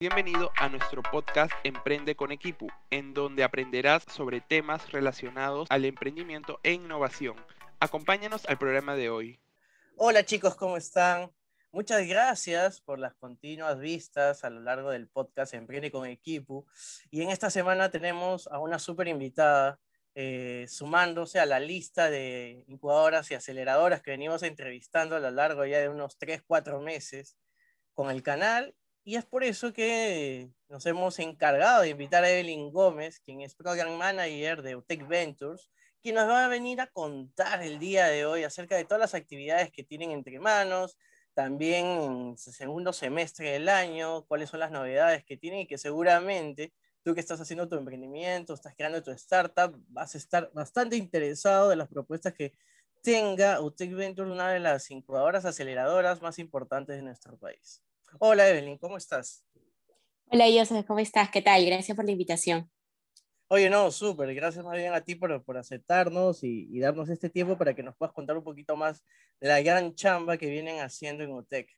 Bienvenido a nuestro podcast Emprende con Equipo, en donde aprenderás sobre temas relacionados al emprendimiento e innovación. Acompáñanos al programa de hoy. Hola chicos, ¿cómo están? Muchas gracias por las continuas vistas a lo largo del podcast Emprende con Equipo. Y en esta semana tenemos a una súper invitada eh, sumándose a la lista de incubadoras y aceleradoras que venimos entrevistando a lo largo ya de unos 3, 4 meses con el canal y es por eso que nos hemos encargado de invitar a Evelyn Gómez, quien es Program Manager de UTEC Ventures, quien nos va a venir a contar el día de hoy acerca de todas las actividades que tienen entre manos, también en segundo semestre del año, cuáles son las novedades que tienen y que seguramente tú que estás haciendo tu emprendimiento, estás creando tu startup, vas a estar bastante interesado de las propuestas que tenga UTEC Ventures, una de las incubadoras aceleradoras más importantes de nuestro país. Hola Evelyn, ¿cómo estás? Hola Joseph, ¿cómo estás? ¿Qué tal? Gracias por la invitación. Oye, no, súper, gracias más bien a ti por, por aceptarnos y, darnos este tiempo para que nos puedas contar un poquito más de la gran chamba que vienen haciendo en UTEC.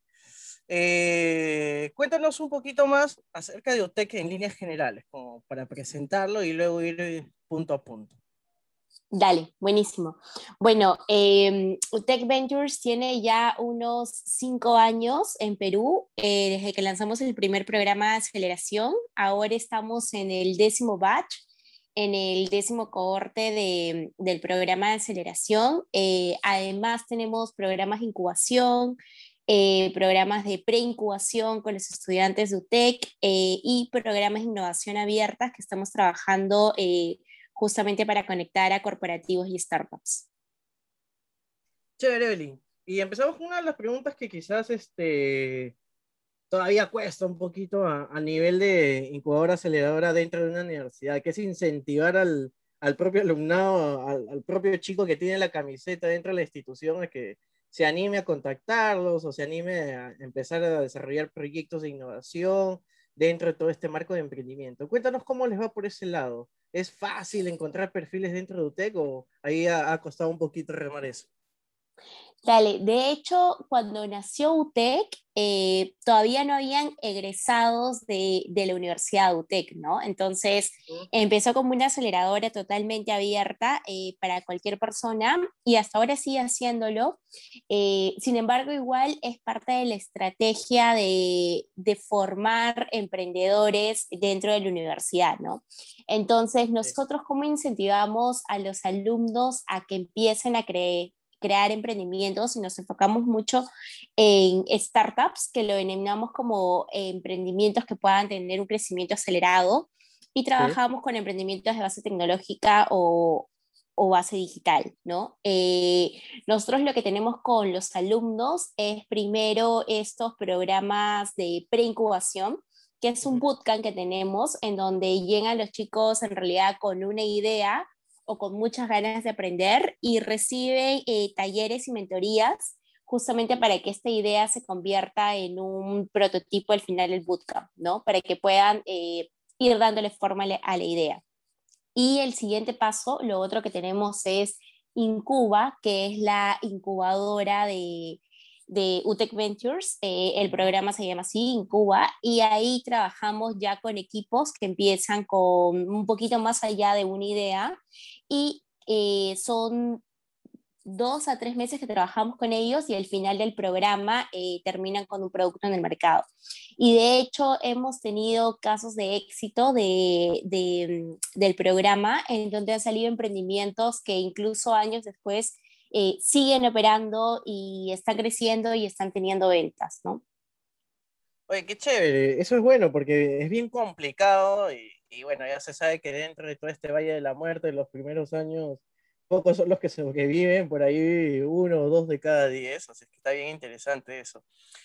Eh, cuéntanos un poquito más acerca de UTEC en líneas generales, como para presentarlo y luego ir punto a punto. Dale, buenísimo. Bueno, eh, Tech Ventures tiene ya unos cinco años en Perú, eh, desde que lanzamos el primer programa de aceleración. Ahora estamos en el décimo batch, en el décimo cohorte del programa de aceleración. Eh, además, tenemos programas de incubación, eh, programas de preincubación con los estudiantes de UTEC y programas de innovación abiertas que estamos trabajando justamente para conectar a corporativos y startups. Chévere, Evelyn. Y empezamos con una de las preguntas que quizás este, todavía cuesta un poquito a, nivel de incubadora aceleradora dentro de una universidad, que es incentivar al, al propio alumnado, al, al, propio chico que tiene la camiseta dentro de la institución a que se anime a contactarlos o se anime a empezar a desarrollar proyectos de innovación dentro de todo este marco de emprendimiento. Cuéntanos cómo les va por ese lado. ¿Es fácil encontrar perfiles dentro de UTEC o ahí ha, costado un poquito remar eso? Dale, de hecho, cuando nació UTEC, eh, todavía no habían egresados de, de, la Universidad UTEC, ¿no? Entonces, empezó como una aceleradora totalmente abierta eh, para cualquier persona y hasta ahora sigue haciéndolo. Eh, sin embargo, igual es parte de la estrategia de, de, formar emprendedores dentro de la universidad, ¿no? Entonces, nosotros, ¿cómo incentivamos a los alumnos a que empiecen a creer? Crear emprendimientos y nos enfocamos mucho en startups, que lo denominamos como emprendimientos que puedan tener un crecimiento acelerado y trabajamos con emprendimientos de base tecnológica o, o base digital, ¿no? Eh, nosotros lo que tenemos con los alumnos es primero estos programas de preincubación, que es un bootcamp que tenemos en donde llegan los chicos en realidad con una idea o con muchas ganas de aprender y reciben eh, talleres y mentorías justamente para que esta idea se convierta en un prototipo al final del bootcamp, ¿no? Para que puedan eh, ir dándole forma a la idea. Y el siguiente paso, lo otro que tenemos es Incuba, que es la incubadora de, de UTEC Ventures. Eh, el programa se llama así, Incuba, y ahí trabajamos ya con equipos que empiezan con un poquito más allá de una idea y eh, son dos a tres meses que trabajamos con ellos y al final del programa eh, terminan con un producto en el mercado. Y de hecho hemos tenido casos de éxito de, mm, del programa en donde han salido emprendimientos que incluso años después eh, siguen operando y están creciendo y están teniendo ventas, ¿no? Oye, qué chévere, eso es bueno porque es bien complicado y, bueno, ya se sabe que dentro de todo este Valle de la Muerte, en los primeros años, pocos son los que sobreviven, por ahí uno o dos de cada diez, así que está bien interesante eso.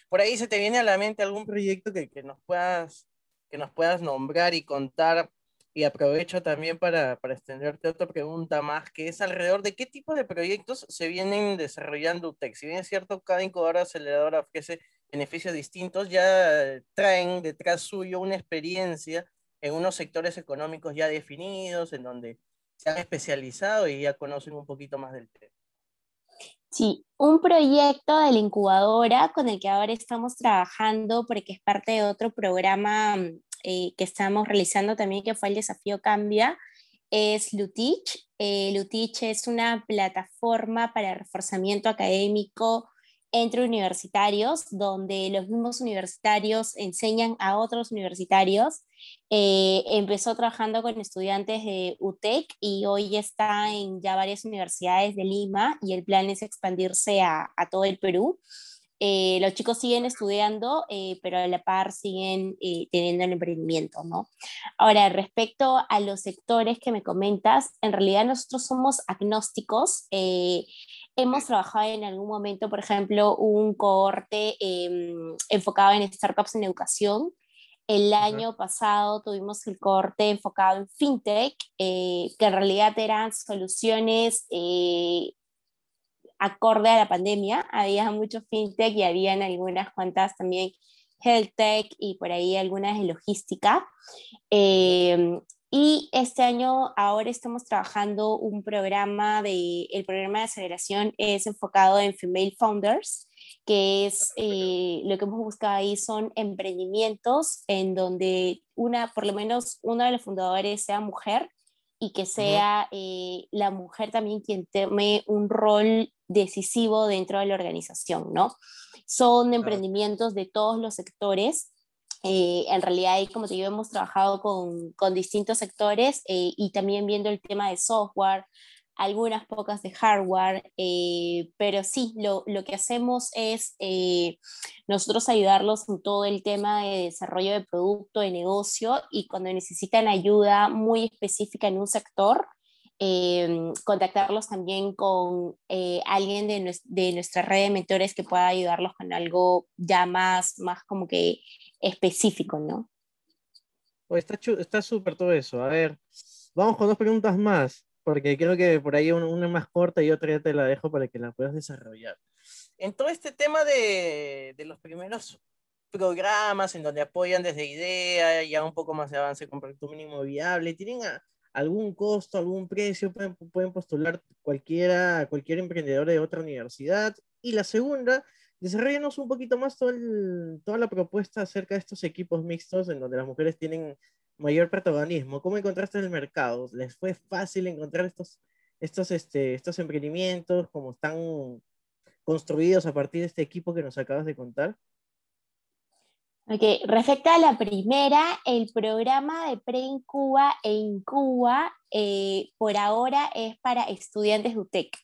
Por ahí se te viene a la mente algún proyecto que nos, puedas, que nos puedas nombrar y contar, y aprovecho también para, para extenderte otra pregunta más, que es alrededor de qué tipo de proyectos se vienen desarrollando UTEC. Si bien es cierto, cada incubadora aceleradora ofrece beneficios distintos, ya traen detrás suyo una experiencia en unos sectores económicos ya definidos, en donde se han especializado y ya conocen un poquito más del tema. Sí, un proyecto de la incubadora con el que ahora estamos trabajando porque es parte de otro programa eh, que estamos realizando también que fue el desafío Cambia, es Lutich. Eh, Lutich es una plataforma para reforzamiento académico entre universitarios, donde los mismos universitarios enseñan a otros universitarios. Eh, empezó trabajando con estudiantes de UTEC y hoy está en ya varias universidades de Lima y el plan es expandirse a, a todo el Perú. Eh, los chicos siguen estudiando, eh, pero a la par siguen teniendo el emprendimiento, ¿no? Ahora, respecto a los sectores que me comentas, en realidad nosotros somos agnósticos. Hemos trabajado en algún momento, por ejemplo, un cohorte em, enfocado en startups en educación. El año pasado tuvimos el cohorte enfocado en fintech, eh, que en realidad eran soluciones eh, acorde a la pandemia. Había mucho fintech y habían algunas cuantas también health tech y por ahí algunas de logística. Eh, y este año ahora estamos trabajando un programa de, el programa de aceleración es enfocado en female founders, que es eh, lo que hemos buscado ahí son emprendimientos en donde una, por lo menos uno de los fundadores sea mujer y que sea eh, la mujer también quien tome un rol decisivo dentro de la organización, ¿no? Son emprendimientos de todos los sectores eh, en realidad, ahí, como te digo, hemos trabajado con, con distintos sectores eh, y también viendo el tema de software, algunas pocas de hardware, eh, pero sí, lo, lo, que hacemos es nosotros ayudarlos en todo el tema de desarrollo de producto, de negocio y cuando necesitan ayuda muy específica en un sector, Em, contactarlos también con eh, alguien de, de, nuestra red de mentores que pueda ayudarlos con algo ya más, más como que específico, ¿no? está súper todo eso. A ver, vamos con dos preguntas más, porque creo que por ahí una, una más corta y otra ya te la dejo para que la puedas desarrollar. En todo este tema de, de los primeros programas en donde apoyan desde idea, ya un poco más de avance con proyecto mínimo viable, ¿tienen a, algún costo, algún precio, pueden, pueden postular cualquiera, cualquier emprendedor de otra universidad. Y la segunda, desarrollanos un poquito más todo toda la propuesta acerca de estos equipos mixtos en donde las mujeres tienen mayor protagonismo. ¿Cómo encontraste el mercado? ¿Les fue fácil encontrar estos, estos, este, estos emprendimientos? ¿Cómo están construidos a partir de este equipo que nos acabas de contar? Ok, respecto a la primera, el programa de pre-incuba e incuba eh, por ahora es para estudiantes de UTEC.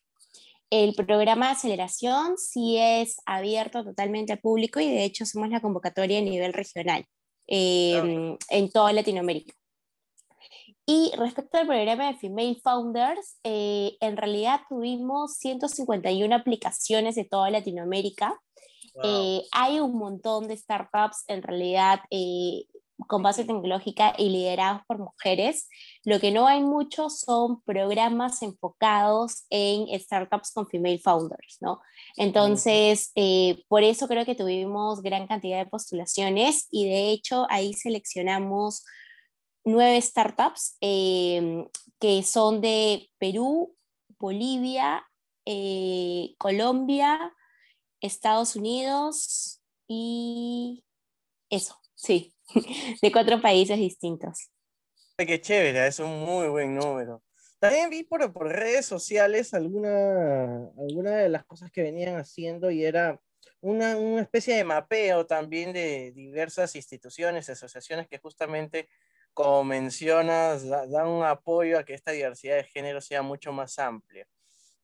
El programa de aceleración sí es abierto totalmente al público y de hecho somos la convocatoria a nivel regional em, en toda Latinoamérica. Y respecto al programa de Female Founders, eh, en realidad tuvimos 151 aplicaciones de toda Latinoamérica eh, hay un montón de startups en realidad eh, con base tecnológica y liderados por mujeres. Lo que no hay mucho son programas enfocados en startups con female founders, ¿no? Entonces, eh, por eso creo que tuvimos gran cantidad de postulaciones y de hecho ahí seleccionamos nueve startups que son de Perú, Bolivia, Colombia, Estados Unidos y eso, sí, de cuatro países distintos. Qué chévere, es un muy buen número. También vi por, por redes sociales alguna, alguna de las cosas que venían haciendo y era una, una especie de mapeo también de diversas instituciones, asociaciones que justamente, como mencionas, dan un apoyo a que esta diversidad de género sea mucho más amplia.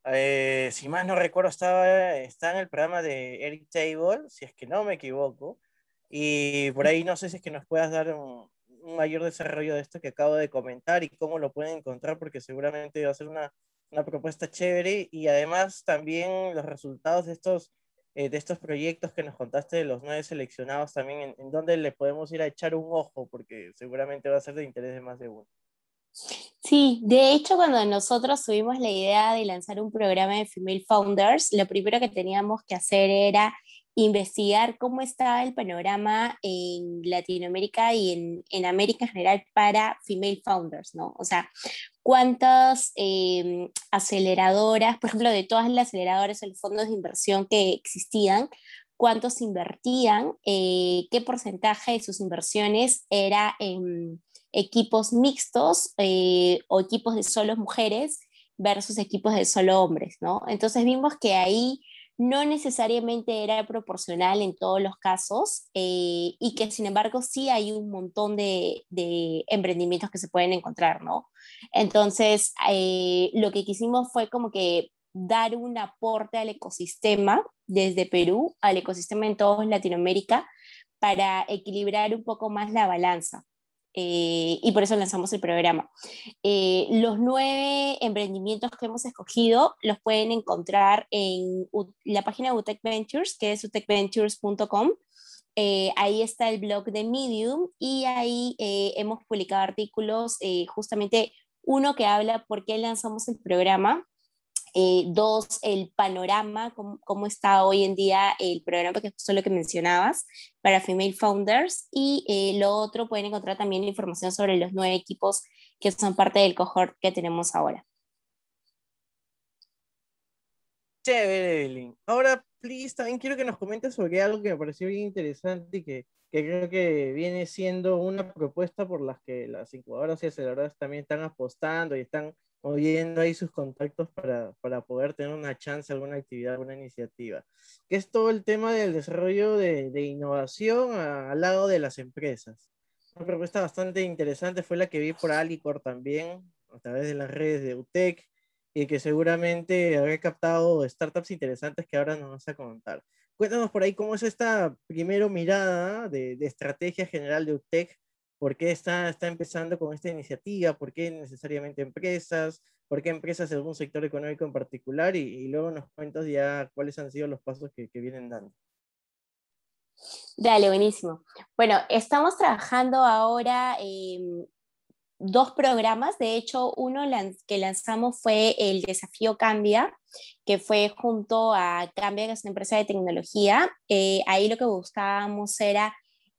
Eh, si más no recuerdo, estaba, está en el programa de Eric Table, si es que no me equivoco. Y por ahí no sé si es que nos puedas dar un, mayor desarrollo de esto que acabo de comentar y cómo lo pueden encontrar, porque seguramente va a ser una, una propuesta chévere. Y además también los resultados de estos, eh, de estos proyectos que nos contaste de los nueve seleccionados, también en, en dónde le podemos ir a echar un ojo, porque seguramente va a ser de interés de más de uno. Sí, de hecho cuando nosotros tuvimos la idea de lanzar un programa de Female Founders, lo primero que teníamos que hacer era investigar cómo estaba el panorama en Latinoamérica y en, en América en general para female founders, ¿no? O sea, cuántas em, aceleradoras, por ejemplo, de todas las aceleradoras, los fondos de inversión que existían, cuántos invertían, eh, qué porcentaje de sus inversiones era en equipos mixtos eh, o equipos de solo mujeres versus equipos de solo hombres, ¿no? Entonces vimos que ahí no necesariamente era proporcional en todos los casos eh, y que sin embargo sí hay un montón de, emprendimientos que se pueden encontrar, ¿no? Entonces, eh, lo que quisimos fue como que dar un aporte al ecosistema desde Perú, al ecosistema en toda Latinoamérica, para equilibrar un poco más la balanza. Eh, y por eso lanzamos el programa. Eh, los nueve emprendimientos que hemos escogido los pueden encontrar en la página de UTEC Ventures, que es utecventures.com. Eh, ahí está el blog de Medium y ahí hemos publicado artículos, justamente uno que habla por qué lanzamos el programa, eh, dos, el panorama, cómo, está hoy en día el programa, que es lo que mencionabas, para Female Founders. Y eh, lo otro, pueden encontrar también información sobre los nueve equipos que son parte del cohort que tenemos ahora. Chévere, Evelyn. Ahora, please, también quiero que nos comentes sobre algo que me pareció bien interesante y que, que creo que viene siendo una propuesta por las que las incubadoras y aceleradoras también están apostando y están moviendo ahí sus contactos para, para, poder tener una chance, alguna actividad, alguna iniciativa, que es todo el tema del desarrollo de, de innovación al lado de las empresas. Una propuesta bastante interesante fue la que vi por Alicor también, a través de las redes de UTEC, y que seguramente habrá captado startups interesantes que ahora nos vas a contar. Cuéntanos por ahí cómo es esta primera mirada de, de estrategia general de UTEC por qué está, está empezando con esta iniciativa, por qué necesariamente empresas, por qué empresas de algún sector económico en particular y, luego nos cuentas ya cuáles han sido los pasos que, que vienen dando. Dale, buenísimo. Bueno, estamos trabajando ahora en dos programas. De hecho, uno que lanzamos fue el Desafío Cambia, que fue junto a Cambia, que es una empresa de tecnología. Eh, ahí lo que buscábamos era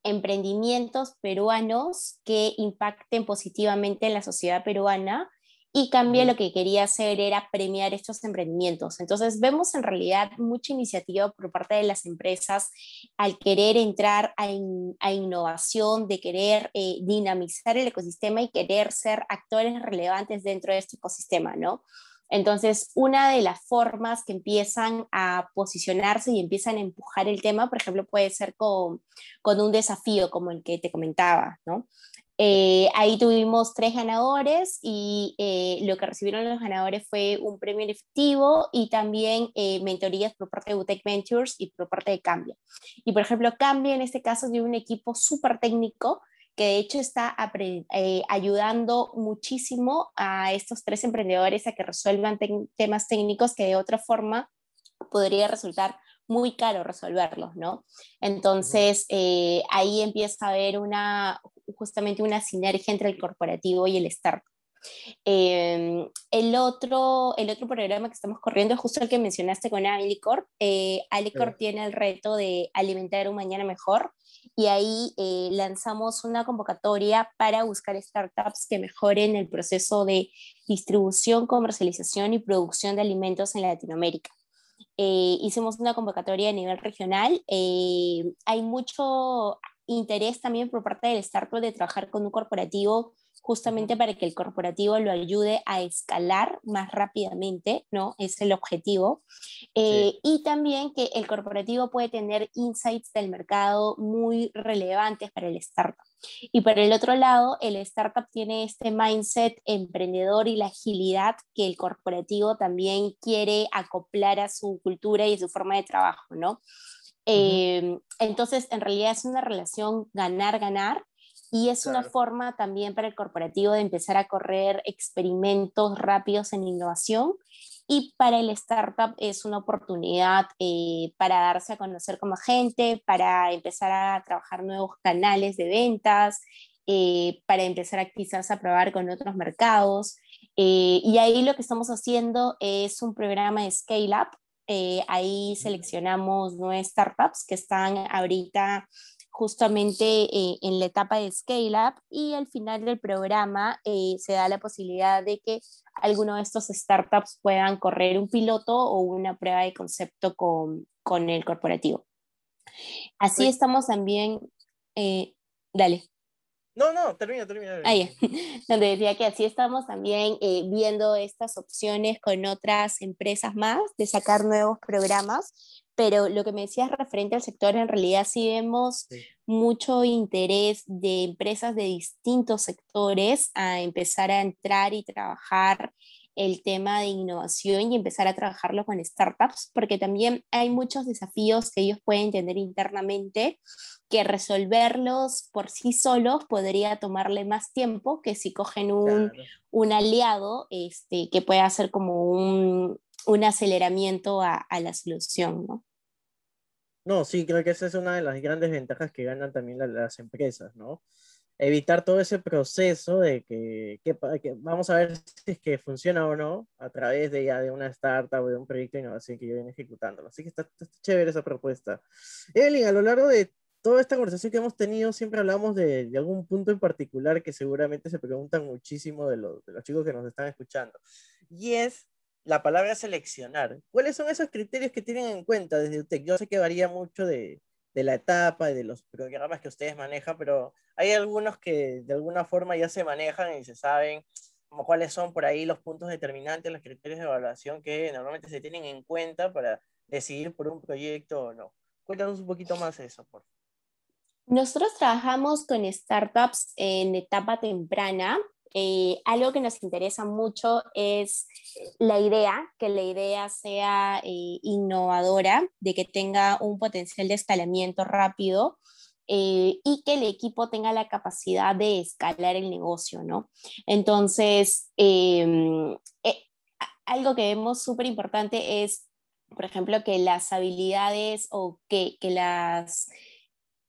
emprendimientos peruanos que impacten positivamente en la sociedad peruana y Cambia lo que quería hacer era premiar estos emprendimientos. Entonces vemos en realidad mucha iniciativa por parte de las empresas al querer entrar a, innovación, de querer eh, dinamizar el ecosistema y querer ser actores relevantes dentro de este ecosistema, ¿no? Entonces, una de las formas que empiezan a posicionarse y empiezan a empujar el tema, por ejemplo, puede ser con, un desafío como el que te comentaba, ¿no? Eh, ahí tuvimos tres ganadores y eh, lo que recibieron los ganadores fue un premio en efectivo y también eh, mentorías por parte de UTEC Ventures y por parte de Cambia. Y por ejemplo, Cambia en este caso tiene un equipo súper técnico que de hecho está eh, ayudando muchísimo a estos tres emprendedores a que resuelvan temas técnicos que de otra forma podría resultar muy caro resolverlos, ¿no? Entonces, eh, ahí empieza a haber una, justamente una sinergia entre el corporativo y el startup. Em, el, otro, el otro programa que estamos corriendo es justo el que mencionaste con Alicor. Eh, Alicor tiene el reto de alimentar un mañana mejor y ahí eh, lanzamos una convocatoria para buscar startups que mejoren el proceso de distribución, comercialización y producción de alimentos en Latinoamérica. Eh, hicimos una convocatoria a nivel regional. Eh, hay mucho interés también por parte del startup de trabajar con un corporativo justamente para que el corporativo lo ayude a escalar más rápidamente, ¿no? Es el objetivo. Eh, y también que el corporativo puede tener insights del mercado muy relevantes para el startup. Y por el otro lado, el startup tiene este mindset emprendedor y la agilidad que el corporativo también quiere acoplar a su cultura y a su forma de trabajo, ¿no? Eh, entonces, en realidad es una relación ganar-ganar y es una forma también para el corporativo de empezar a correr experimentos rápidos en innovación y para el startup es una oportunidad eh, para darse a conocer como gente, para empezar a trabajar nuevos canales de ventas, eh, para empezar a quizás a probar con otros mercados. Eh, y ahí lo que estamos haciendo es un programa de Scale Up Eh, ahí seleccionamos nueve startups que están ahorita justamente eh, en la etapa de Scale Up y al final del programa eh, se da la posibilidad de que alguno de estos startups puedan correr un piloto o una prueba de concepto con, con el corporativo. Así estamos también, eh, dale. No, no, termina, termina. Ahí, donde decía que así estamos también viendo estas opciones con otras empresas más de sacar nuevos programas pero lo que me decías referente al sector, en realidad sí vemos mucho interés de empresas de distintos sectores a empezar a entrar y trabajar el tema de innovación y empezar a trabajarlo con startups, porque también hay muchos desafíos que ellos pueden tener internamente que resolverlos por sí solos podría tomarle más tiempo que si cogen un, un aliado este, que pueda hacer como un, un aceleramiento a, a la solución, ¿no? No, sí, creo que esa es una de las grandes ventajas que ganan también las, empresas, ¿no? Evitar todo ese proceso de que, vamos a ver si es que funciona o no a través de ya de una startup o de un proyecto de innovación que yo viene ejecutando. Así que está, chévere esa propuesta. Evelyn, a lo largo de toda esta conversación que hemos tenido, siempre hablamos de, algún punto en particular que seguramente se preguntan muchísimo de, de los chicos que nos están escuchando. Y es la palabra seleccionar. ¿Cuáles son esos criterios que tienen en cuenta desde UTEC? Yo sé que varía mucho de, la etapa de los programas que ustedes manejan, pero hay algunos que de alguna forma ya se manejan y se saben cuáles son por ahí los puntos determinantes, los criterios de evaluación que normalmente se tienen en cuenta para decidir por un proyecto o no. Cuéntanos un poquito más eso, por favor. Nosotros trabajamos con startups en etapa temprana eh, algo que nos interesa mucho es la idea, que la idea sea eh, innovadora, de que tenga un potencial de escalamiento rápido eh, y que el equipo tenga la capacidad de escalar el negocio, ¿no? Entonces, em, algo que vemos súper importante es, por ejemplo, que las habilidades o que, que las,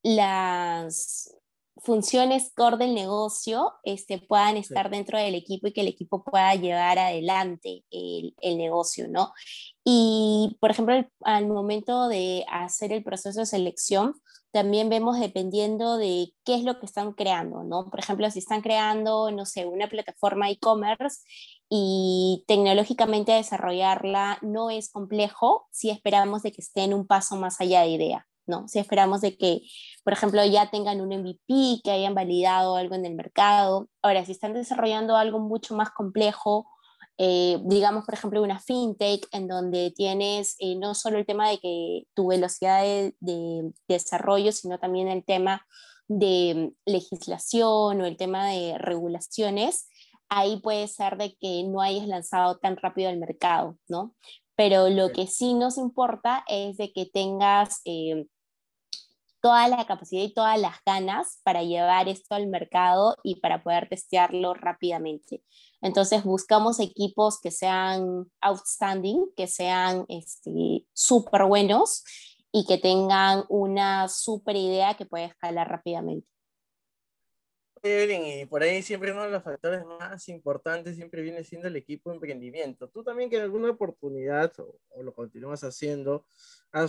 las funciones core del negocio este, puedan estar dentro del equipo y que el equipo pueda llevar adelante el, el negocio, ¿no? Y, por ejemplo, al momento de hacer el proceso de selección, también vemos dependiendo de qué es lo que están creando, ¿no? Por ejemplo, si están creando, no sé, una plataforma e-commerce y tecnológicamente desarrollarla no es complejo si esperamos de que estén un paso más allá de idea. ¿No? Si esperamos de que, por ejemplo, ya tengan un MVP, que hayan validado algo en el mercado. Ahora, si están desarrollando algo mucho más complejo, eh, digamos, por ejemplo, una fintech en donde tienes eh, no solo el tema de que tu velocidad de, desarrollo, sino también el tema de legislación o el tema de regulaciones, ahí puede ser de que no hayas lanzado tan rápido al mercado, ¿no? Pero lo que sí nos importa es de que tengas eh, toda la capacidad y todas las ganas para llevar esto al mercado y para poder testearlo rápidamente. Entonces buscamos equipos que sean outstanding, que sean súper este, buenos y que tengan una súper idea que pueda escalar rápidamente. Y por ahí siempre uno de los factores más importantes siempre viene siendo el equipo de emprendimiento. Tú también que en alguna oportunidad, o, o lo continúas haciendo,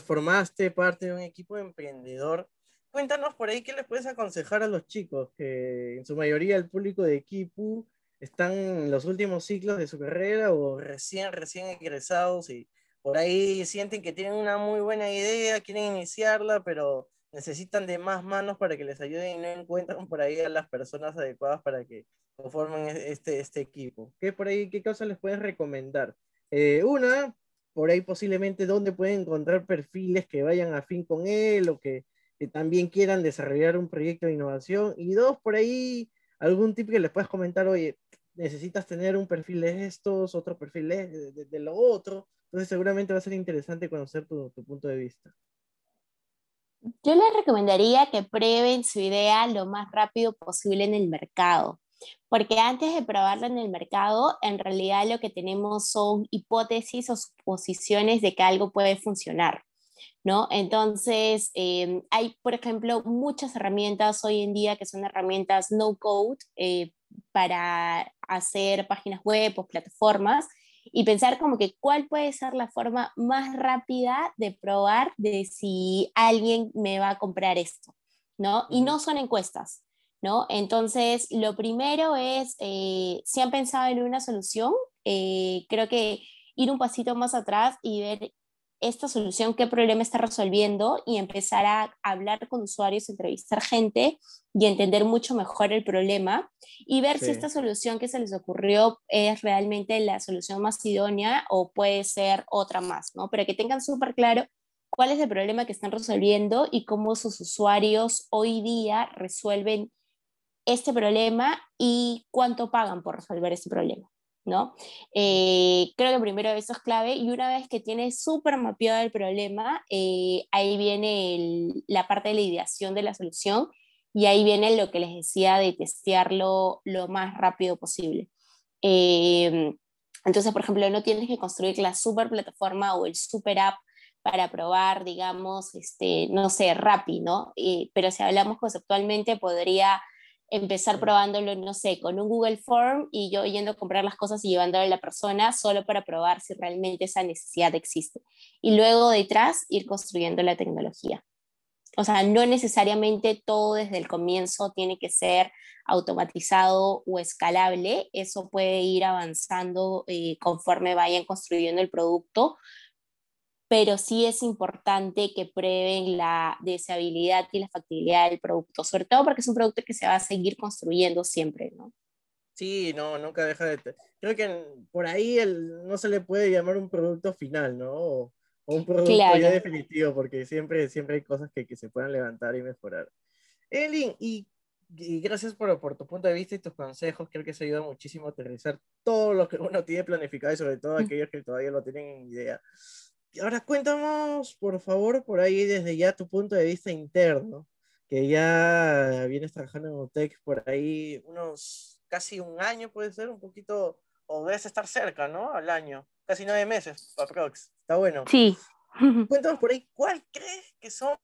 formaste parte de un equipo emprendedor. Cuéntanos por ahí qué les puedes aconsejar a los chicos, que en su mayoría el público de equipo están en los últimos ciclos de su carrera o recién, recién egresados y por ahí sienten que tienen una muy buena idea, quieren iniciarla, pero necesitan de más manos para que les ayuden y no encuentran por ahí a las personas adecuadas para que conformen e-, este, este equipo. ¿Qué por ahí, qué cosas les puedes recomendar? Eh, una, por ahí posiblemente dónde pueden encontrar perfiles que vayan a fin con él o que, también quieran desarrollar un proyecto de innovación. Y dos, por ahí algún tip que les puedas comentar, oye, necesitas tener un perfil de estos, otro perfil de, lo otro. Entonces seguramente va a ser interesante conocer tu, tu punto de vista. Yo les recomendaría que prueben su idea lo más rápido posible en el mercado. Porque antes de probarlo en el mercado, en realidad lo que tenemos son hipótesis o suposiciones de que algo puede funcionar. ¿No? Entonces, em, hay, por ejemplo, muchas herramientas hoy en día que son herramientas no code eh, para hacer páginas web o plataformas y pensar como que cuál puede ser la forma más rápida de probar de si alguien me va a comprar esto, ¿no? Y no son encuestas, ¿no? Entonces, lo primero es, eh, si han pensado en una solución, eh, creo que ir un pasito más atrás y ver esta solución, qué problema está resolviendo y empezar a hablar con usuarios, entrevistar gente y entender mucho mejor el problema y ver si esta solución que se les ocurrió es realmente la solución más idónea o puede ser otra más, ¿no? Pero que tengan súper claro cuál es el problema que están resolviendo y cómo sus usuarios hoy día resuelven este problema y cuánto pagan por resolver este problema. ¿No? Eh, creo que primero eso es clave y una vez que tienes súper mapeado el problema, eh, ahí viene la parte de la ideación de la solución y ahí viene lo que les decía de testearlo lo más rápido posible. Em, entonces, por ejemplo, no tienes que construir la super plataforma o el super app para probar, digamos, este, no sé, Rappi, ¿no? Eh, pero si hablamos conceptualmente, podría empezar probándolo, no sé, con un Google Form y yo yendo a comprar las cosas y llevándolo a la persona solo para probar si realmente esa necesidad existe. Y luego detrás ir construyendo la tecnología. O sea, no necesariamente todo desde el comienzo tiene que ser automatizado o escalable. Eso puede ir avanzando eh, conforme vayan construyendo el producto, pero sí es importante que prueben la deseabilidad y la factibilidad del producto, sobre todo porque es un producto que se va a seguir construyendo siempre, ¿no? Sí, no, nunca deja de... Creo que por ahí el, no se le puede llamar un producto final, ¿no? O, un producto ya definitivo, porque siempre, siempre hay cosas que, que se puedan levantar y mejorar. Elin, y, y gracias por, por, tu punto de vista y tus consejos, creo que se ayuda muchísimo a aterrizar todo lo que uno tiene planificado y sobre todo mm. aquellos que todavía no tienen idea ahora cuéntanos, por favor, por ahí desde ya tu punto de vista interno, que ya vienes trabajando en UTEC por ahí unos casi un año, puede ser, un poquito, o debes estar cerca, ¿no? Al año, casi nueve meses, aprox. Está bueno. Sí. Cuéntanos por ahí, ¿cuál crees que son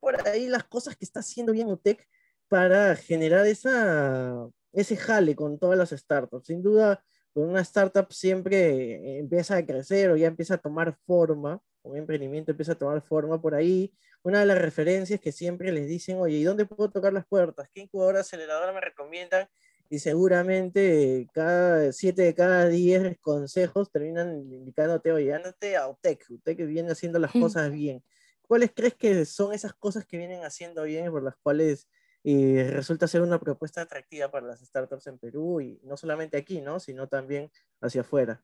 por ahí las cosas que está haciendo bien UTEC para generar esa, ese jale con todas las startups? Sin duda, una startup siempre empieza a crecer o ya empieza a tomar forma, un emprendimiento empieza a tomar forma por ahí. Una de las referencias que siempre les dicen, oye, ¿y dónde puedo tocar las puertas? ¿Qué incubadora aceleradora me recomiendan? Y seguramente cada siete de cada diez consejos terminan indicándote, oye, ándate a UTEC, UTEC viene haciendo las cosas bien. ¿Cuáles crees que son esas cosas que vienen haciendo bien y por las cuales y resulta ser una propuesta atractiva para las startups en Perú y no solamente aquí, ¿no? sino también hacia afuera.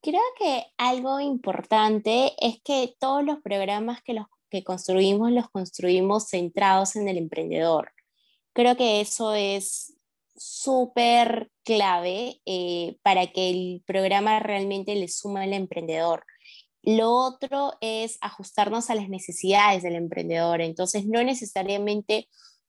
Creo que algo importante es que todos los programas que, los, que construimos los construimos centrados en el emprendedor. Creo que eso es súper clave eh, para que el programa realmente le suma al emprendedor. Lo otro es ajustarnos a las necesidades del emprendedor. Entonces, no necesariamente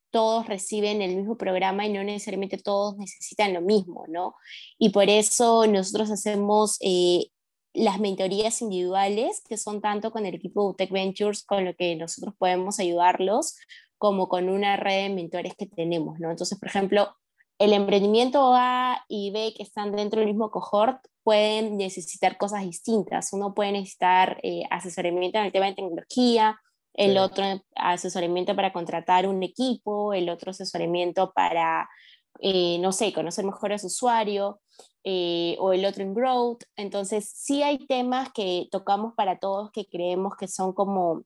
todos reciben el mismo programa y no necesariamente todos necesitan lo mismo, ¿no? Y por eso nosotros hacemos eh, las mentorías individuales, que son tanto con el equipo de UTEC Ventures, con lo que nosotros podemos ayudarlos, como con una red de mentores que tenemos, ¿no? Entonces, por ejemplo, el emprendimiento A y B que están dentro del mismo cohort pueden necesitar cosas distintas. Uno puede necesitar eh, asesoramiento en el tema de tecnología, el otro asesoramiento para contratar un equipo, el otro asesoramiento para, eh, no sé, conocer mejor a su usuario, eh, o el otro en growth. Entonces, sí hay temas que tocamos para todos que creemos que son como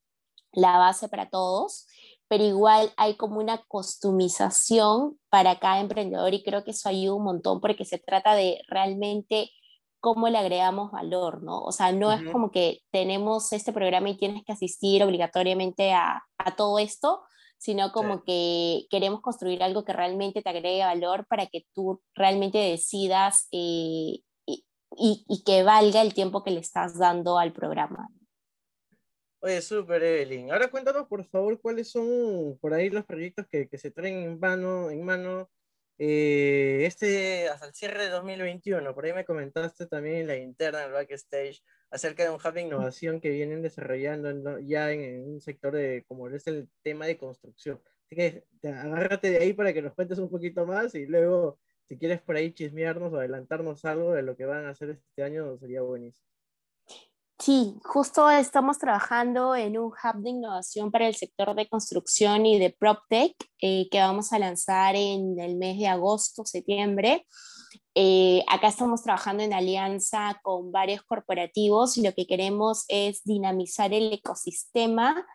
la base para todos, pero igual hay como una customización para cada emprendedor y creo que eso ayuda un montón porque se trata de realmente cómo le agregamos valor, ¿no? O sea, no es como que tenemos este programa y tienes que asistir obligatoriamente a, a todo esto, sino como que queremos construir algo que realmente te agregue valor para que tú realmente decidas eh, y, y, que valga el tiempo que le estás dando al programa. Oye, súper, Evelyn. Ahora cuéntanos, por favor, cuáles son por ahí los proyectos que, que se traen en mano, en mano eh, este, hasta el cierre de 2021, por ahí me comentaste también en la interna, en el backstage, acerca de un hub de innovación que vienen desarrollando ya en, un sector de, como es el tema de construcción. Así que agárrate de ahí para que nos cuentes un poquito más y luego si quieres por ahí chismearnos o adelantarnos algo de lo que van a hacer este año, sería buenísimo. Sí, justo estamos trabajando en un hub de innovación para el sector de construcción y de PropTech eh, que vamos a lanzar en el mes de agosto, septiembre. Eh, acá estamos trabajando en alianza con varios corporativos y lo que queremos es dinamizar el ecosistema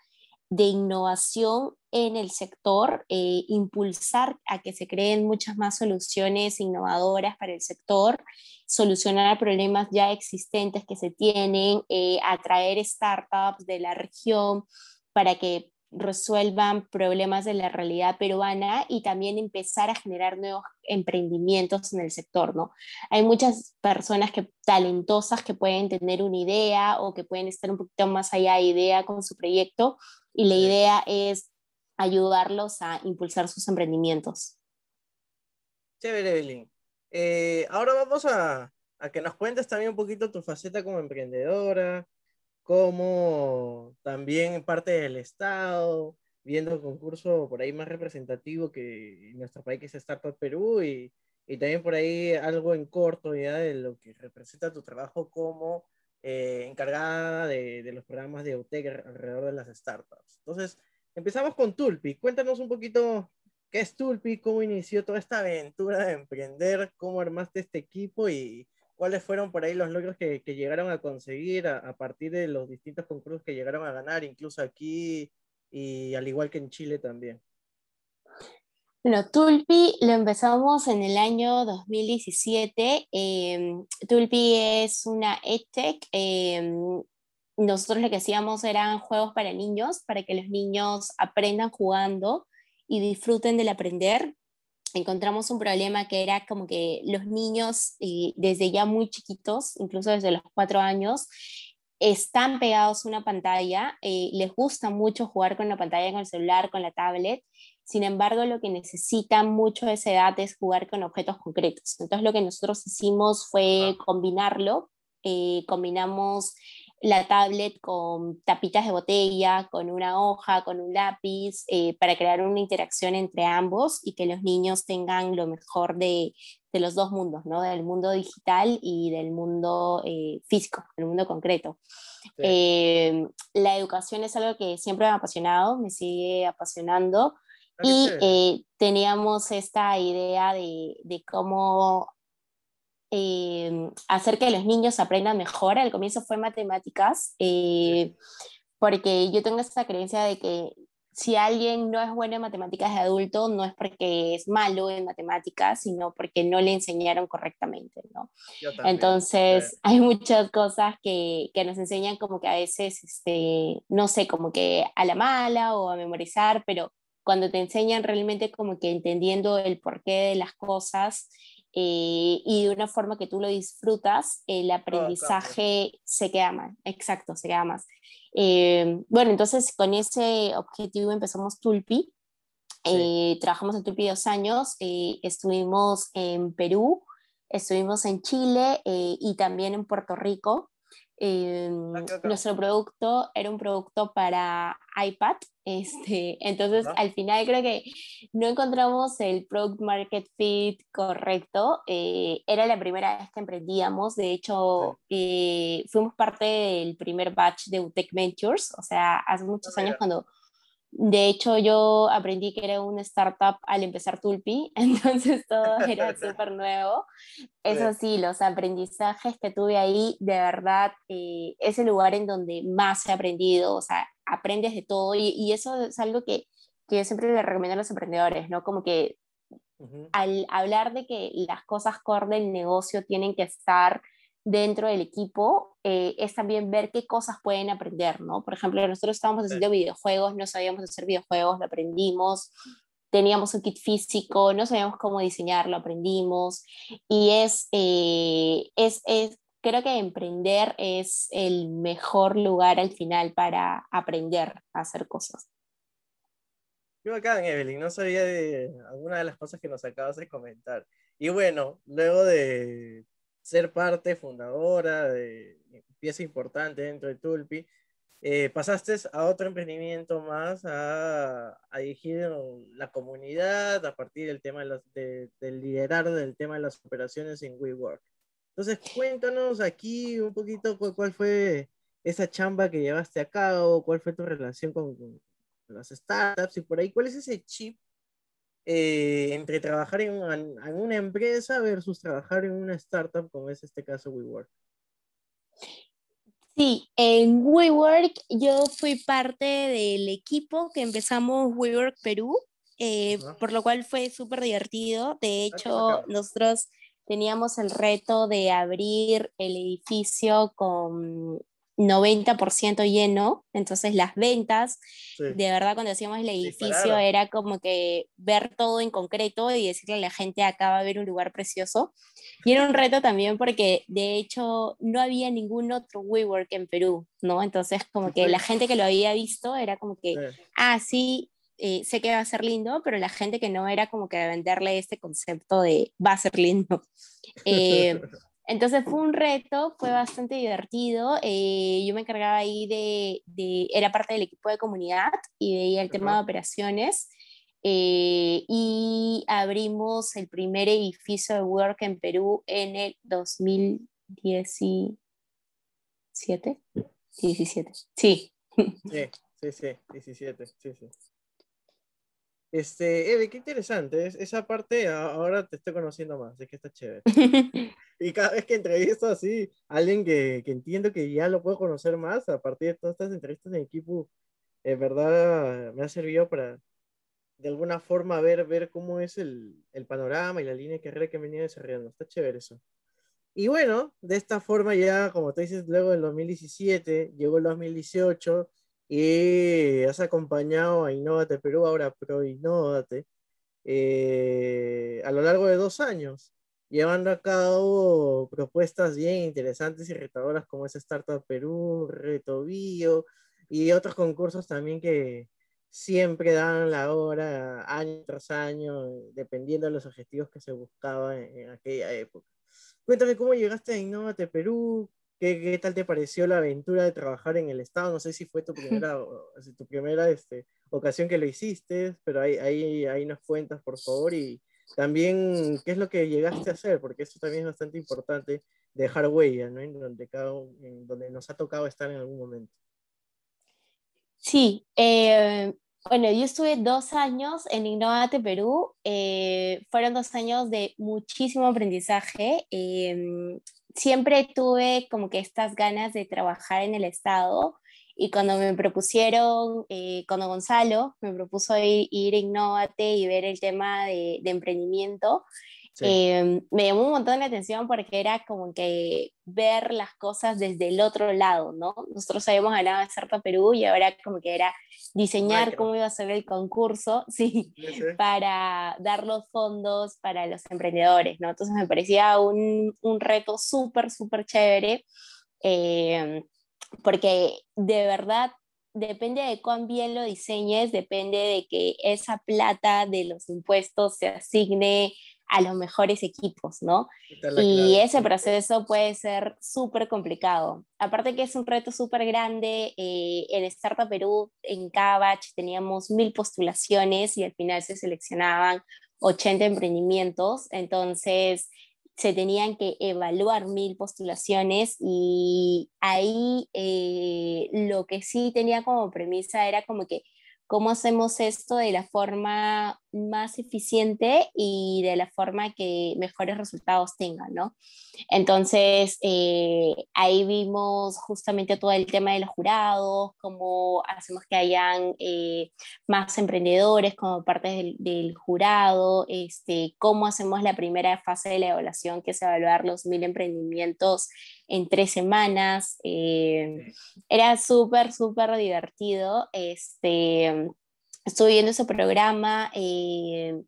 de innovación en el sector, eh, impulsar a que se creen muchas más soluciones innovadoras para el sector, solucionar problemas ya existentes que se tienen, eh, atraer startups de la región para que resuelvan problemas de la realidad peruana y también empezar a generar nuevos emprendimientos en el sector, ¿no? Hay muchas personas que, talentosas que pueden tener una idea o que pueden estar un poquito más allá de idea con su proyecto y la idea es ayudarlos a impulsar sus emprendimientos. Chévere, Evelyn. Eh, ahora vamos a, a que nos cuentes también un poquito tu faceta como emprendedora, como también parte del Estado, viendo el concurso por ahí más representativo que nuestro país, que es Startup Perú, y, y, también por ahí algo en corto ya de lo que representa tu trabajo como eh, encargada de, de, los programas de UTEC alrededor de las startups. Entonces, empezamos con Tulpi. Cuéntanos un poquito qué es Tulpi, cómo inició toda esta aventura de emprender, cómo armaste este equipo y, cuáles fueron por ahí los logros que, llegaron a conseguir a, partir de los distintos concursos que llegaron a ganar, incluso aquí y al igual que en Chile también. Bueno, Tulpi lo empezamos en el año 2017. Eh, Tulpi es una EdTech. Eh, nosotros lo que hacíamos eran juegos para niños, para que los niños aprendan jugando y disfruten del aprender. Encontramos un problema que era como que los niños desde ya muy chiquitos, incluso desde los cuatro años, están pegados a una pantalla, eh, les gusta mucho jugar con la pantalla, con el celular, con la tablet, sin embargo lo que necesitan mucho de esa edad es jugar con objetos concretos. Entonces lo que nosotros hicimos fue combinarlo, eh, combinamos la tablet con tapitas de botella, con una hoja, con un lápiz, eh, para crear una interacción entre ambos y que los niños tengan lo mejor de, de los dos mundos, ¿no? del mundo digital y del mundo eh, físico, del mundo concreto. Eh, la educación es algo que siempre me ha apasionado, me sigue apasionando. Ah, y teníamos esta idea de, de cómo eh, hacer que los niños aprendan mejor. Al comienzo fue matemáticas, eh, porque yo tengo esta creencia de que si alguien no es bueno en matemáticas de adulto, no es porque es malo en matemáticas, sino porque no le enseñaron correctamente, ¿no? Entonces, hay muchas cosas que, que, nos enseñan como que a veces, este, no sé, como que a la mala o a memorizar, pero cuando te enseñan realmente como que entendiendo el porqué de las cosas eh, y de una forma que tú lo disfrutas, el aprendizaje se queda más, exacto, se queda más. Eh, bueno, entonces con ese objetivo empezamos Tulpi, eh, trabajamos en Tulpi dos años, estuvimos en Perú, estuvimos en Chile y también en Puerto Rico. Em, nuestro producto era un producto para iPad, este, entonces al final creo que no encontramos el product market fit correcto, eh, era la primera vez que emprendíamos, de hecho eh, fuimos parte del primer batch de UTEC Ventures, o sea, hace muchos años cuando de hecho, yo aprendí que era una startup al empezar Tulpi, entonces todo era súper nuevo. Eso sí, los aprendizajes que tuve ahí, de verdad, eh, es el lugar en donde más he aprendido, o sea, aprendes de todo y, y eso es algo que, que, yo siempre le recomiendo a los emprendedores, ¿no? Como que al hablar de que las cosas core del negocio tienen que estar dentro del equipo eh, es también ver qué cosas pueden aprender, ¿no? Por ejemplo, nosotros estábamos haciendo videojuegos, no sabíamos hacer videojuegos, lo aprendimos, teníamos un kit físico, no sabíamos cómo diseñarlo, aprendimos, y es, eh, es, es, creo que emprender es el mejor lugar al final para aprender a hacer cosas. Qué bacán, Evelyn, no sabía de alguna de las cosas que nos acabas de comentar. Y bueno, luego de ser parte fundadora de pieza importante dentro de Tulpi. eh, pasaste a otro emprendimiento más, a, dirigir la comunidad a partir del tema de, del liderar del tema de las operaciones en WeWork. Entonces, cuéntanos aquí un poquito cuál, fue esa chamba que llevaste a cabo, cuál fue tu relación con, las startups y por ahí, cuál es ese chip eh, entre trabajar en en una, empresa versus trabajar en una startup, como es este caso WeWork. Sí, en WeWork yo fui parte del equipo que empezamos WeWork Perú, eh, por lo cual fue súper divertido. De ah, hecho, nosotros teníamos el reto de abrir el edificio con 90% lleno, entonces las ventas, de verdad cuando hacíamos el edificio era como que ver todo en concreto y decirle a la gente acá va a haber un lugar precioso. Y era un reto también porque de hecho no había ningún otro WeWork en Perú, ¿no? Entonces como que la gente que lo había visto era como que, ah, sí, eh, sé que va a ser lindo, pero la gente que no era como que venderle este concepto de va a ser lindo. Eh, entonces fue un reto, fue bastante divertido. Eh, yo me encargaba ahí de, de, era parte del equipo de comunidad y veía el tema de operaciones. Eh, y abrimos el primer edificio de Work en Perú en el 2017. 17. Sí. Sí, sí, sí, 17, sí, sí. Este, Eve, qué interesante. esa parte ahora te estoy conociendo más, es que está chévere. y cada vez que entrevisto así alguien que, que, entiendo que ya lo puedo conocer más, a partir de todas estas entrevistas en equipo, en verdad me ha servido para de alguna forma ver, ver cómo es el, el panorama y la línea de carrera que venía desarrollando. Está chévere eso. Y bueno, de esta forma ya, como te dices, luego del 2017, llegó el 2018 y has acompañado a Innovate Perú, ahora Pro Innovate, eh, a lo largo de dos años, llevando a cabo propuestas bien interesantes y retadoras como es Startup Perú, Reto Bio y otros concursos también que siempre dan la hora año tras año, dependiendo de los objetivos que se buscaba en, aquella época. Cuéntame cómo llegaste a Innovate Perú, ¿Qué, ¿Qué, tal te pareció la aventura de trabajar en el Estado? No sé si fue tu primera, tu primera este, ocasión que lo hiciste, pero ahí, ahí, ahí nos cuentas, por favor, y también qué es lo que llegaste a hacer, porque eso también es bastante importante, dejar huella, ¿no? En donde, cada, en donde nos ha tocado estar en algún momento. Sí, eh, bueno, yo estuve dos años en Innovate Perú, eh, fueron dos años de muchísimo aprendizaje. Eh, siempre tuve como que estas ganas de trabajar en el Estado y cuando me propusieron, eh, cuando Gonzalo me propuso ir, ir a Innovate y ver el tema de, de emprendimiento, eh, me llamó un montón de atención porque era como que ver las cosas desde el otro lado, ¿no? Nosotros habíamos ganado de Certa Perú y ahora como que era diseñar cómo iba a ser el concurso, sí, para dar los fondos para los emprendedores, ¿no? Entonces me parecía un, un reto súper, súper chévere, eh, porque de verdad depende de cuán bien lo diseñes, depende de que esa plata de los impuestos se asigne a los mejores equipos, ¿no? Y ese proceso puede ser súper complicado. Aparte que es un reto súper grande, eh, en Startup Perú, en cada teníamos mil postulaciones y al final se seleccionaban 80 emprendimientos, entonces se tenían que evaluar mil postulaciones y ahí eh, lo que sí tenía como premisa era como que cómo hacemos esto de la forma más eficiente y de la forma que mejores resultados tengan, ¿no? Entonces, eh, ahí vimos justamente todo el tema de los jurados, cómo hacemos que hayan eh, más emprendedores como parte del, jurado, este, cómo hacemos la primera fase de la evaluación, que es evaluar los mil emprendimientos en tres semanas. Eh, era súper, súper divertido. Este, estuve viendo ese programa eh,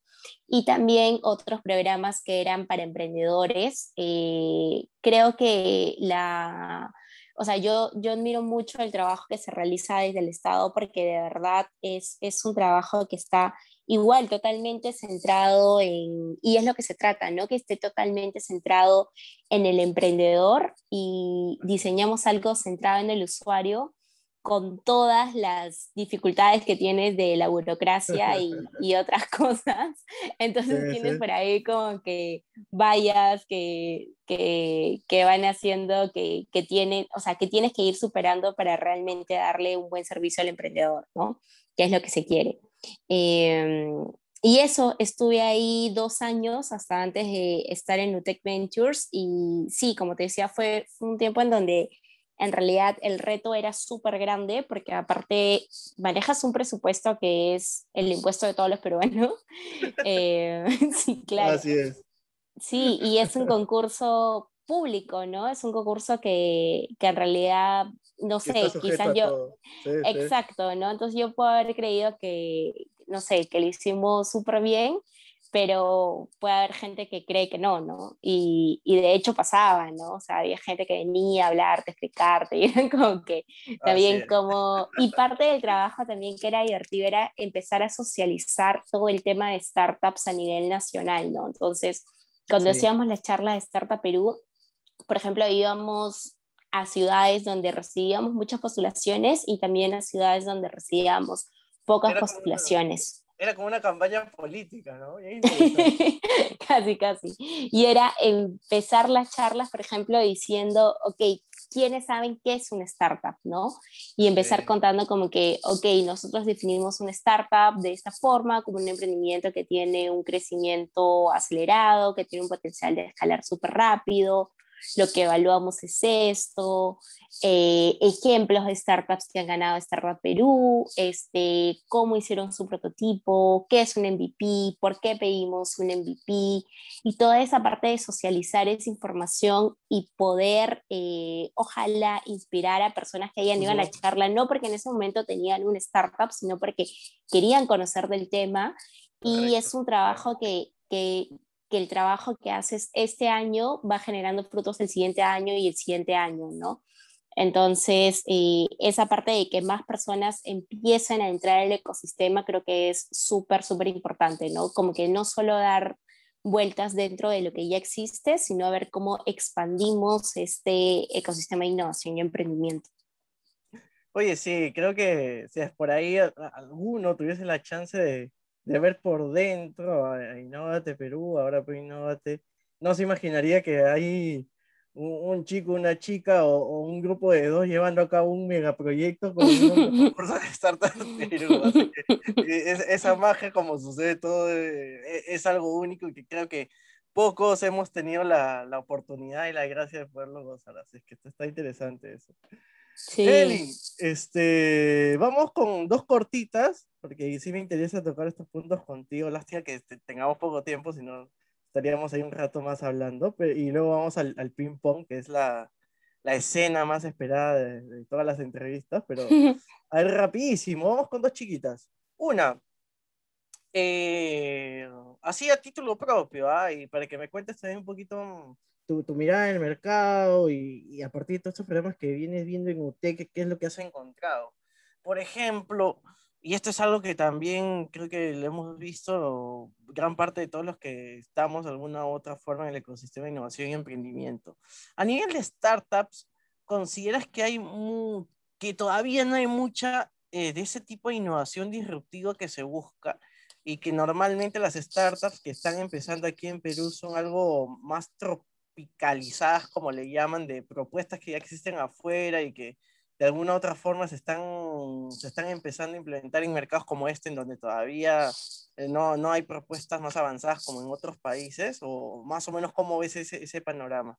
y también otros programas que eran para emprendedores. Eh, creo que la... O sea, yo, yo admiro mucho el trabajo que se realiza desde el Estado porque de verdad es, es un trabajo que está igual totalmente centrado en, y es lo que se trata, ¿no? Que esté totalmente centrado en el emprendedor y diseñamos algo centrado en el usuario con todas las dificultades que tienes de la burocracia y, y otras cosas. Entonces tienes por ahí como que vallas que, que, que van haciendo que, que, tienen, o sea, que tienes que ir superando para realmente darle un buen servicio al emprendedor, ¿no? Que es lo que se quiere. Em, y eso, estuve ahí dos años hasta antes de estar en Utech Ventures y sí, como te decía, fue, fue un tiempo en donde en realidad el reto era súper grande porque aparte manejas un presupuesto que es el impuesto de todos los peruanos. Eh, sí, claro. Así es. Sí, y es un concurso público, ¿no? Es un concurso que, que en realidad, no sé, quizás yo... exacto, ¿no? Entonces yo puedo haber creído que, no sé, que lo hicimos súper bien, pero puede haber gente que cree que no, ¿no? Y, y, de hecho pasaba, ¿no? O sea, había gente que venía a hablarte, explicarte, y era como que también como... Y parte del trabajo también que era divertido era empezar a socializar todo el tema de startups a nivel nacional, ¿no? Entonces, cuando hacíamos las charlas de Startup Perú, por ejemplo, íbamos a ciudades donde recibíamos muchas postulaciones y también a ciudades donde recibíamos pocas postulaciones era como una campaña política, ¿no? casi, casi. Y era empezar las charlas, por ejemplo, diciendo, ok, ¿quiénes saben qué es una startup, no? Y empezar contando como que, ok, nosotros definimos una startup de esta forma, como un emprendimiento que tiene un crecimiento acelerado, que tiene un potencial de escalar súper rápido, lo que evaluamos es esto, eh, ejemplos de startups que han ganado Startup Perú, este, cómo hicieron su prototipo, qué es un MVP, por qué pedimos un MVP y toda esa parte de socializar esa información y poder, eh, ojalá, inspirar a personas que hayan ido a la charla, no porque en ese momento tenían un startup, sino porque querían conocer del tema. Y es un trabajo que, que, que el trabajo que haces este año va generando frutos el siguiente año y el siguiente año, ¿no? Entonces, eh, esa parte de que más personas empiecen a entrar al ecosistema creo que es súper, súper importante, ¿no? Como que no solo dar vueltas dentro de lo que ya existe, sino ver cómo expandimos este ecosistema de innovación y emprendimiento. Oye, sí, creo que si es por ahí alguno tuviese la chance de, de ver por dentro a, Innovate Perú, ahora por Innovate, no se imaginaría que hay un, chico, una chica o, un grupo de dos llevando a cabo un megaproyecto con un concurso de startups Perú. esa magia, como sucede todo, eh, e, es, algo único y que creo que pocos hemos tenido la, la, oportunidad y la gracia de poderlo gozar. Así que está interesante eso. Sí. Eli, este, vamos con dos cortitas, porque sí me interesa tocar estos puntos contigo. Lástima que tengamos poco tiempo, si no estaríamos ahí un rato más hablando. Pero, y luego vamos al, al ping-pong, que es la, la, escena más esperada de, todas las entrevistas. Pero, a ver, rapidísimo, vamos con dos chiquitas. Una, eh, así a título propio, ¿ah? y para que me cuentes también un poquito tu, tu, mirada en el mercado y, y, a partir de todos estos problemas que vienes viendo en UTEC, ¿qué es lo que has encontrado? Por ejemplo, y esto es algo que también creo que lo hemos visto gran parte de todos los que estamos de alguna u otra forma en el ecosistema de innovación y emprendimiento. A nivel de startups, ¿consideras que hay que todavía no hay mucha eh, de ese tipo de innovación disruptiva que se busca? y que normalmente las startups que están empezando aquí en Perú son algo más tropicalizadas, como le llaman, de propuestas que ya existen afuera y que de alguna u otra forma se están, se están empezando a implementar en mercados como este, en donde todavía eh, no, no hay propuestas más avanzadas como en otros países? ¿O más o menos cómo ves ese, ese panorama?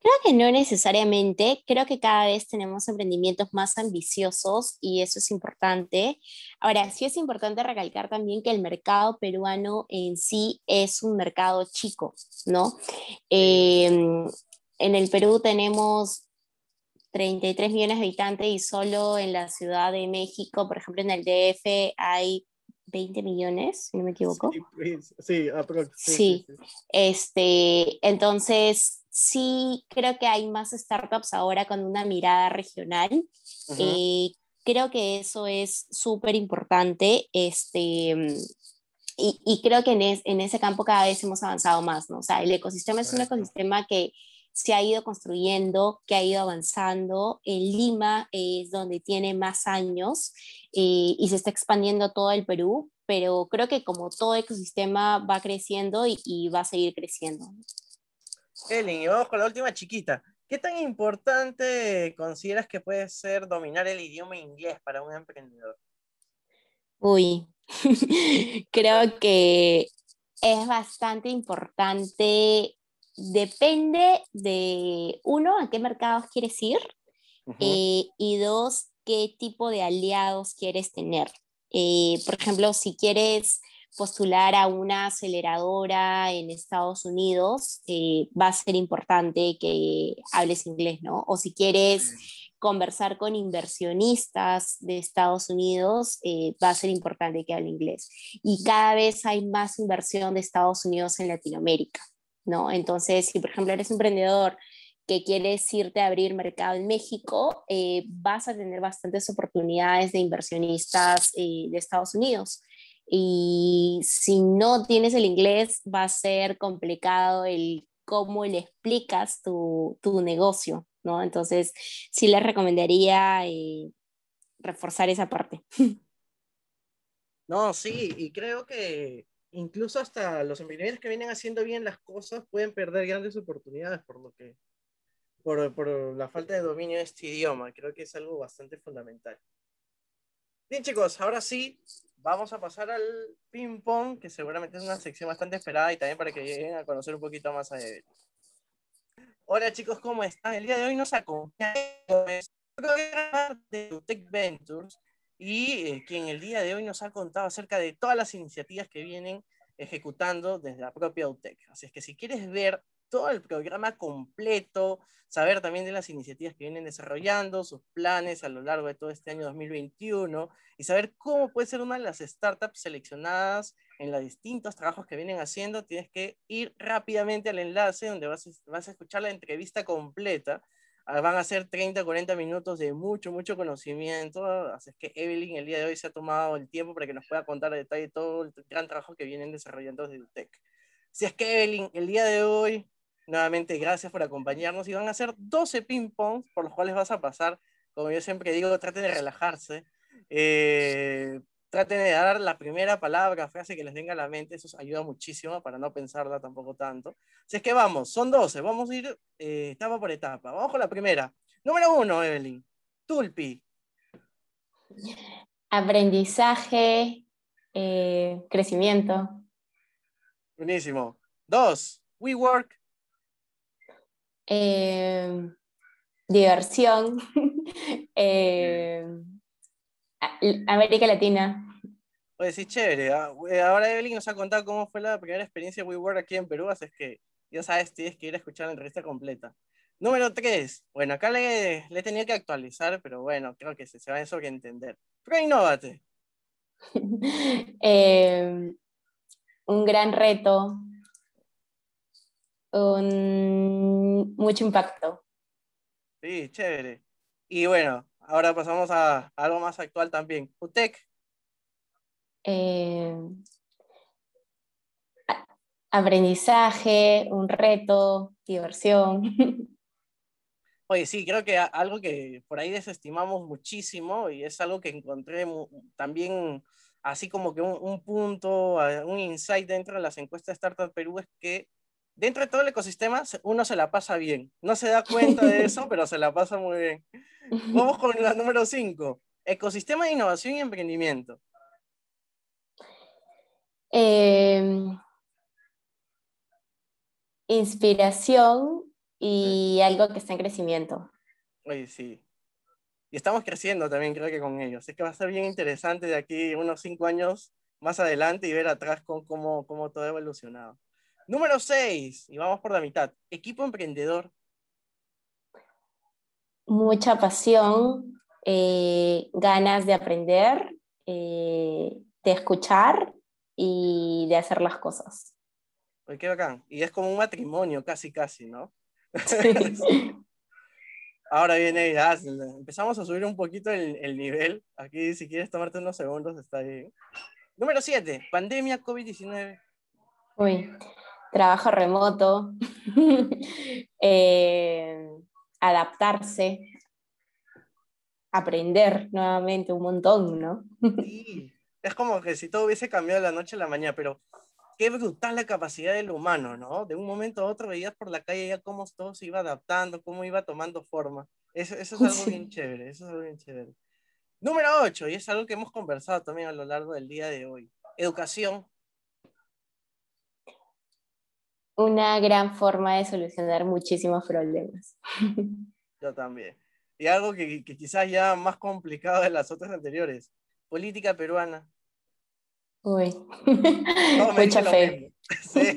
Creo que no necesariamente, creo que cada vez tenemos emprendimientos más ambiciosos y eso es importante. Ahora, sí es importante recalcar también que el mercado peruano en sí es un mercado chico, ¿no? Em, en el Perú tenemos 33 millones de habitantes y solo en la Ciudad de México, por ejemplo, en el DF hay 20 millones, si no me equivoco. Sí, pues, sí, sí, Este, entonces sí creo que hay más startups ahora con una mirada regional. Eh, creo que eso es súper importante. Este, y, y, creo que en, en, ese campo cada vez hemos avanzado más, ¿no? O sea, el ecosistema es un ecosistema que se ha ido construyendo, que ha ido avanzando. En Lima es donde tiene más años eh, y se está expandiendo todo el Perú, pero creo que como todo ecosistema va creciendo y, va a seguir creciendo. Ellen, y vamos con la última chiquita. ¿Qué tan importante consideras que puede ser dominar el idioma inglés para un emprendedor? Uy, creo que es bastante importante. Depende de, uno, a qué mercados quieres ir eh, y dos, qué tipo de aliados quieres tener. Eh, por ejemplo, si quieres postular a una aceleradora en Estados Unidos, eh, va a ser importante que hables inglés, ¿no? O si quieres conversar con inversionistas de Estados Unidos, eh, va a ser importante que hable inglés. Y cada vez hay más inversión de Estados Unidos en Latinoamérica, ¿no? Entonces, si por ejemplo eres emprendedor que quieres irte a abrir mercado en México, eh, vas a tener bastantes oportunidades de inversionistas eh, de Estados Unidos. Y si no tienes el inglés, va a ser complicado el cómo le explicas tu, tu negocio, ¿no? Entonces, sí les recomendaría eh, reforzar esa parte. No, sí, y creo que incluso hasta los emprendedores que vienen haciendo bien las cosas pueden perder grandes oportunidades por lo que por, por, la falta de dominio de este idioma. Creo que es algo bastante fundamental. Bien, chicos, ahora sí, vamos a pasar al ping-pong, que seguramente es una sección bastante esperada y también para que lleguen a conocer un poquito más a él. Hola, chicos, ¿cómo están? El día de hoy nos acompaña de Tech Ventures y eh, quien el día de hoy nos ha contado acerca de todas las iniciativas que vienen ejecutando desde la propia UTEC. Así es que si quieres ver todo el programa completo, saber también de las iniciativas que vienen desarrollando, sus planes a lo largo de todo este año 2021 y saber cómo puede ser una de las startups seleccionadas en los distintos trabajos que vienen haciendo, tienes que ir rápidamente al enlace donde vas vas a escuchar la entrevista completa. Ah, van a ser 30 o 40 minutos de mucho, mucho conocimiento. Así es que Evelyn el día de hoy se ha tomado el tiempo para que nos pueda contar a detalle todo el gran trabajo que vienen desarrollando desde UTEC. Así es que Evelyn, el día de hoy Nuevamente, gracias por acompañarnos y van a ser 12 ping-pongs por los cuales vas a pasar. Como yo siempre digo, traten de relajarse. Eh, traten de dar la primera palabra, frase que les venga a la mente. Eso ayuda muchísimo para no pensarla tampoco tanto. Así es que vamos, son 12. Vamos a ir eh, etapa por etapa. Vamos con la primera. Número uno, Evelyn. Tulpi. Aprendizaje, eh, crecimiento. Buenísimo. Dos, WeWork. Em, diversión, em, América Latina. Pues sí, chévere. Ah, eh, ahora Evelyn nos ha contado cómo fue la primera experiencia de WeWork aquí en Perú, así es que ya sabes, tienes que ir a escuchar la entrevista completa. Número 3. Bueno, acá le, le he tenido que actualizar, pero bueno, creo que se, se va a eso que entender. Pero innovate. Em, un gran reto un mucho impacto. Sí, chévere. Y bueno, ahora pasamos a, algo más actual también. UTEC. Eh, aprendizaje, un reto, diversión. Oye, sí, creo que algo que por ahí desestimamos muchísimo y es algo que encontré también así como que un, un punto, un insight dentro de las encuestas de Startup Perú es que dentro de todo el ecosistema uno se la pasa bien. No se da cuenta de eso, pero se la pasa muy bien. Vamos con la número 5. Ecosistema de innovación y emprendimiento. Em, inspiración y algo que está en crecimiento. Oye, sí. Y estamos creciendo también, creo que con ellos. Es que va a ser bien interesante de aquí unos cinco años más adelante y ver atrás con cómo, cómo todo ha evolucionado. Número 6, y vamos por la mitad. Equipo emprendedor. Mucha pasión, eh, ganas de aprender, eh, de escuchar y de hacer las cosas. Oye, qué bacán. Y es como un matrimonio, casi, casi, ¿no? Ahora viene, ya, empezamos a subir un poquito el, el, nivel. Aquí, si quieres tomarte unos segundos, está bien. Número 7, pandemia COVID-19. Uy, trabajo remoto, Eh, adaptarse, aprender nuevamente un montón, ¿no? Sí, es como que si todo hubiese cambiado de la noche a la mañana, pero qué brutal la capacidad del humano, ¿no? De un momento a otro veías por la calle ya cómo todo se iba adaptando, cómo iba tomando forma. Eso, eso es algo bien chévere, eso es algo bien chévere. Número 8, y es algo que hemos conversado también a lo largo del día de hoy. Educación. Una gran forma de solucionar muchísimos problemas. Yo también. Y algo que, que quizás ya más complicado de las otras anteriores. Política peruana. Uy. Mucha fe. Sí,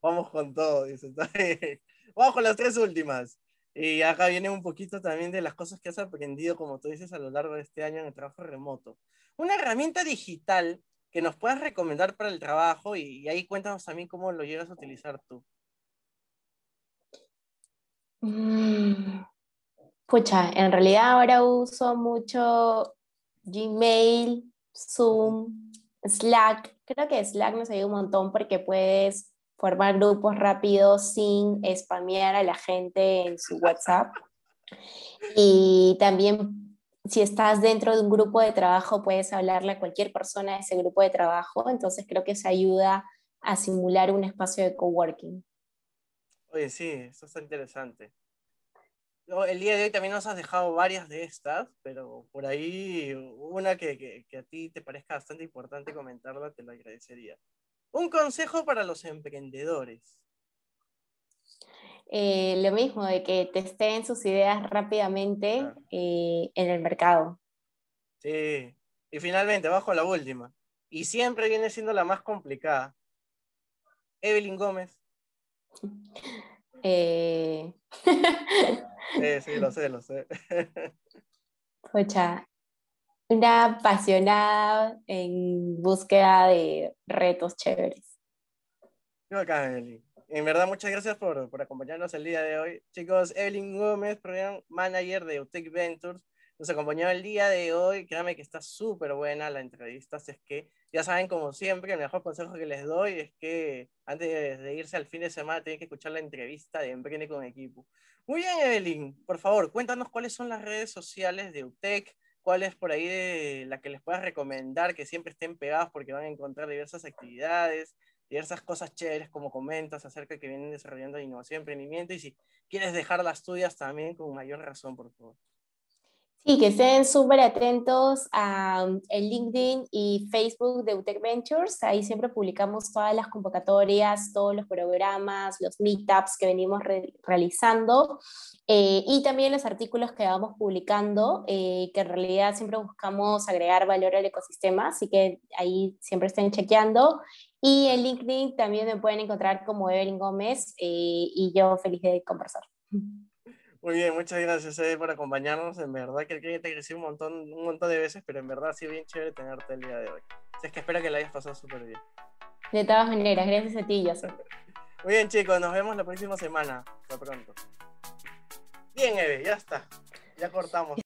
vamos con todo, dice. Vamos con las tres últimas. Y acá viene un poquito también de las cosas que has aprendido, como tú dices, a lo largo de este año en el trabajo remoto. Una herramienta digital que nos puedas recomendar para el trabajo y, ahí cuéntanos también cómo lo llegas a utilizar tú. Mm, pucha, en realidad ahora uso mucho Gmail, Zoom, Slack. Creo que Slack nos ayuda un montón porque puedes formar grupos rápidos sin spamear a la gente en su WhatsApp. Y también si estás dentro de un grupo de trabajo, puedes hablarle a cualquier persona de ese grupo de trabajo. Entonces creo que eso ayuda a simular un espacio de coworking. Oye, sí, eso está interesante. El día de hoy también nos has dejado varias de estas, pero por ahí una que, que a ti te parezca bastante importante comentarla, te lo agradecería. Un consejo para los emprendedores. Eh, lo mismo, de que testeen sus ideas rápidamente eh, en el mercado. Sí, y finalmente, bajo la última. Y siempre viene siendo la más complicada. Evelyn Gómez. Eh... sí, sí, lo sé, lo sé. Escucha, una apasionada en búsqueda de retos chéveres. En verdad, muchas gracias por, por, acompañarnos el día de hoy. Chicos, Evelyn Gómez, Program Manager de Utech Ventures, nos acompañó el día de hoy. Créame que está súper buena la entrevista. es que, ya saben, como siempre, el mejor consejo que les doy es que antes de irse al fin de semana tienen que escuchar la entrevista de Emprende con Equipo. Muy bien, Evelyn. Por favor, cuéntanos cuáles son las redes sociales de UTEC, cuál es por ahí de la que les puedas recomendar que siempre estén pegados porque van a encontrar diversas actividades, diversas cosas chéveres como comentas acerca que vienen desarrollando innovación emprendimiento y si quieres dejar las tuyas también con mayor razón, por favor. Sí, que estén súper atentos a um, el LinkedIn y Facebook de UTEC Ventures. Ahí siempre publicamos todas las convocatorias, todos los programas, los meetups que venimos realizando eh, y también los artículos que vamos publicando, eh, que en realidad siempre buscamos agregar valor al ecosistema, así que ahí siempre estén chequeando. Y en LinkedIn también me pueden encontrar como Evelyn Gómez eh, y yo feliz de conversar. Muy bien, muchas gracias Ed, por acompañarnos. En verdad que te agradecí un montón, un montón de veces, pero en verdad ha sido bien chévere tenerte el día de hoy. Así es que espero que la hayas pasado súper bien. De todas maneras, gracias a ti, Joseph. Muy bien, chicos, nos vemos la próxima semana. Hasta pronto. Bien, Eve, ya está. Ya cortamos.